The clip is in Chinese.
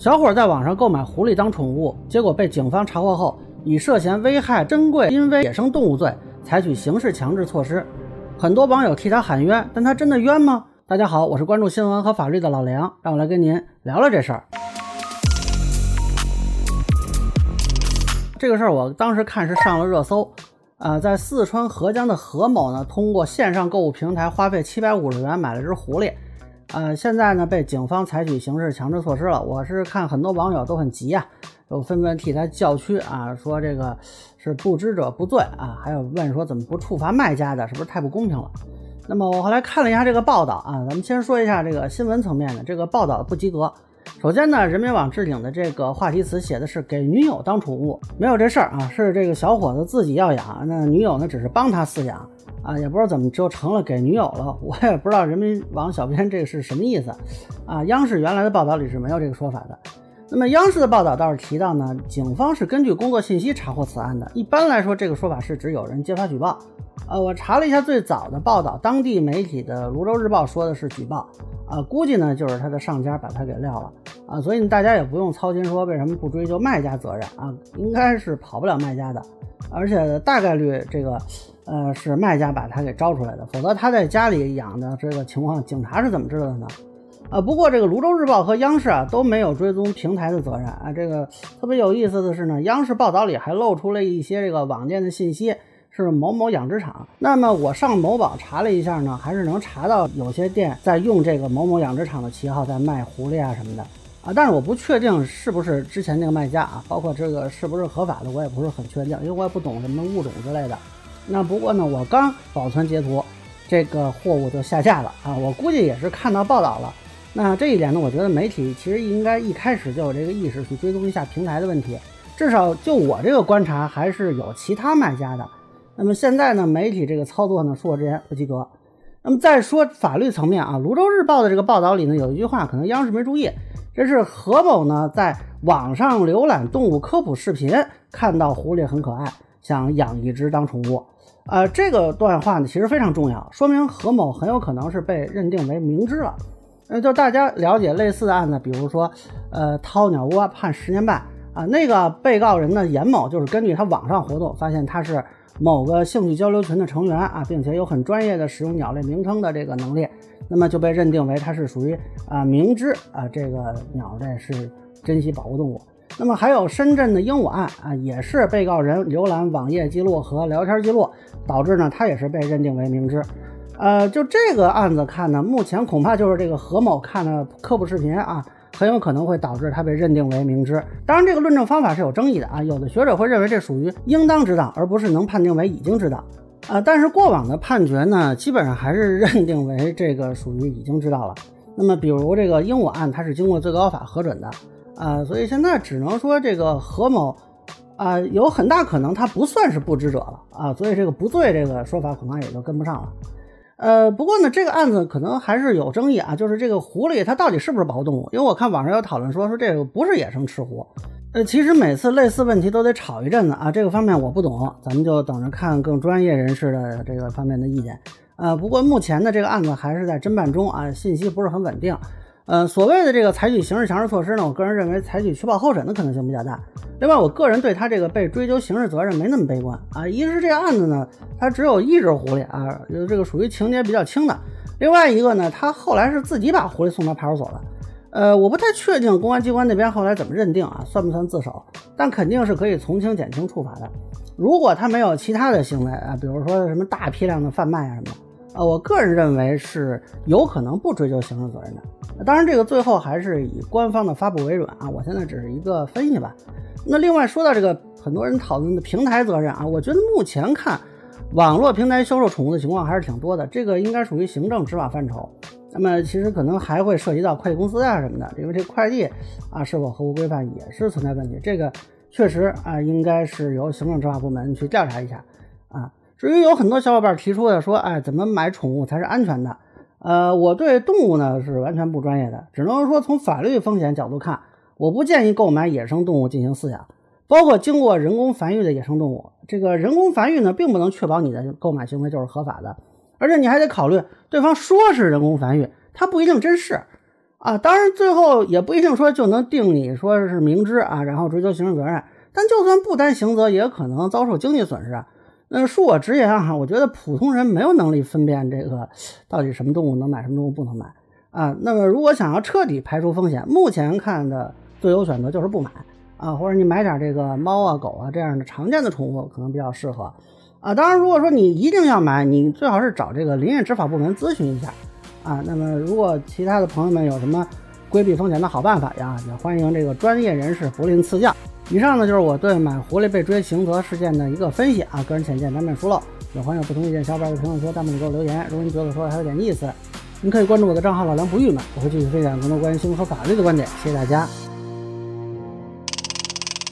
小伙在网上购买狐狸当宠物，结果被警方查获后，以涉嫌危害珍贵濒危野生动物罪，采取刑事强制措施。很多网友替他喊冤，但他真的冤吗？大家好，我是关注新闻和法律的老梁，让我来跟您聊聊这事儿。这个事儿我当时看是上了热搜，啊，在四川合江的何某呢，通过线上购物平台花费七百五十元买了只狐狸。呃，现在呢被警方采取刑事强制措施了。我是看很多网友都很急啊，都纷纷替他叫屈啊，说这个是不知者不罪啊，还有问说怎么不处罚卖家的，是不是太不公平了？那么我后来看了一下这个报道啊，咱们先说一下这个新闻层面的这个报道不及格。首先呢，人民网置顶的这个话题词写的是给女友当宠物，没有这事儿啊，是这个小伙子自己要养，那女友呢只是帮他饲养。啊，也不知道怎么就成了给女友了，我也不知道人民网小编这个是什么意思啊。央视原来的报道里是没有这个说法的。那么央视的报道倒是提到呢，警方是根据工作信息查获此案的。一般来说，这个说法是指有人揭发举报。呃，我查了一下最早的报道，当地媒体的《泸州日报》说的是举报。啊，估计呢就是他的上家把他给撂了啊，所以大家也不用操心说为什么不追究卖家责任啊，应该是跑不了卖家的，而且大概率这个。呃，是卖家把他给招出来的，否则他在家里养的这个情况，警察是怎么知道的呢？啊，不过这个泸州日报和央视啊都没有追踪平台的责任啊。这个特别有意思的是呢，央视报道里还露出了一些这个网店的信息，是某某养殖场。那么我上某宝查了一下呢，还是能查到有些店在用这个某某养殖场的旗号在卖狐狸啊什么的啊，但是我不确定是不是之前那个卖家啊，包括这个是不是合法的，我也不是很确定，因为我也不懂什么物种之类的。那不过呢，我刚保存截图，这个货物就下架了啊！我估计也是看到报道了。那这一点呢，我觉得媒体其实应该一开始就有这个意识去追踪一下平台的问题。至少就我这个观察，还是有其他卖家的。那么现在呢，媒体这个操作呢，恕我直言不及格。那么再说法律层面啊，《泸州日报》的这个报道里呢，有一句话，可能央视没注意，这是何某呢在网上浏览动物科普视频，看到狐狸很可爱，想养一只当宠物。呃，这个段话呢，其实非常重要，说明何某很有可能是被认定为明知了。呃，就大家了解类似的案子，比如说，呃，掏鸟窝判十年半啊，那个被告人呢，严某就是根据他网上活动，发现他是某个兴趣交流群的成员啊，并且有很专业的使用鸟类名称的这个能力，那么就被认定为他是属于啊明知啊这个鸟类是珍稀保护动物。那么还有深圳的鹦鹉案啊，也是被告人浏览网页记录和聊天记录，导致呢他也是被认定为明知。呃，就这个案子看呢，目前恐怕就是这个何某看的科普视频啊，很有可能会导致他被认定为明知。当然，这个论证方法是有争议的啊，有的学者会认为这属于应当知道，而不是能判定为已经知道。啊，但是过往的判决呢，基本上还是认定为这个属于已经知道了。那么，比如这个鹦鹉案，它是经过最高法核准的。啊，所以现在只能说这个何某，啊，有很大可能他不算是不知者了啊，所以这个不罪这个说法恐怕也就跟不上了。呃，不过呢，这个案子可能还是有争议啊，就是这个狐狸它到底是不是保护动物？因为我看网上有讨论说说这个不是野生赤狐。呃，其实每次类似问题都得吵一阵子啊，这个方面我不懂，咱们就等着看更专业人士的这个方面的意见。呃，不过目前的这个案子还是在侦办中啊，信息不是很稳定。呃，所谓的这个采取刑事强制措施呢，我个人认为采取取保候审的可能性比较大。另外，我个人对他这个被追究刑事责任没那么悲观啊。一是这个案子呢，他只有一只狐狸啊，这个属于情节比较轻的。另外一个呢，他后来是自己把狐狸送到派出所了。呃，我不太确定公安机关那边后来怎么认定啊，算不算自首？但肯定是可以从轻减轻处罚的。如果他没有其他的行为啊，比如说什么大批量的贩卖啊什么的。呃，我个人认为是有可能不追究刑事责任的。当然，这个最后还是以官方的发布为准啊。我现在只是一个分析吧。那另外说到这个很多人讨论的平台责任啊，我觉得目前看网络平台销售宠物的情况还是挺多的，这个应该属于行政执法范畴。那么其实可能还会涉及到快递公司啊什么的，因为这快递啊是否合乎规范也是存在问题。这个确实啊，应该是由行政执法部门去调查一下啊。至于有很多小伙伴提出的说，哎，怎么买宠物才是安全的？呃，我对动物呢是完全不专业的，只能说从法律风险角度看，我不建议购买野生动物进行饲养，包括经过人工繁育的野生动物。这个人工繁育呢，并不能确保你的购买行为就是合法的，而且你还得考虑对方说是人工繁育，它不一定真是啊。当然，最后也不一定说就能定你说是明知啊，然后追究刑事责任。但就算不担刑责，也可能遭受经济损失啊。那恕我直言哈，我觉得普通人没有能力分辨这个到底什么动物能买，什么动物不能买啊。那么如果想要彻底排除风险，目前看的最优选择就是不买啊，或者你买点这个猫啊、狗啊这样的常见的宠物，可能比较适合啊。当然，如果说你一定要买，你最好是找这个林业执法部门咨询一下啊。那么如果其他的朋友们有什么规避风险的好办法呀，也欢迎这个专业人士不吝赐教。以上呢就是我对买狐狸被追刑责事件的一个分析啊，个人浅见难免疏漏，有朋友不同意见，小伙伴在评论区、弹幕里给我留言。如果你觉得我说的还有点意思，您可以关注我的账号老梁不郁闷，我会继续分享更多关于新闻和法律的观点。谢谢大家。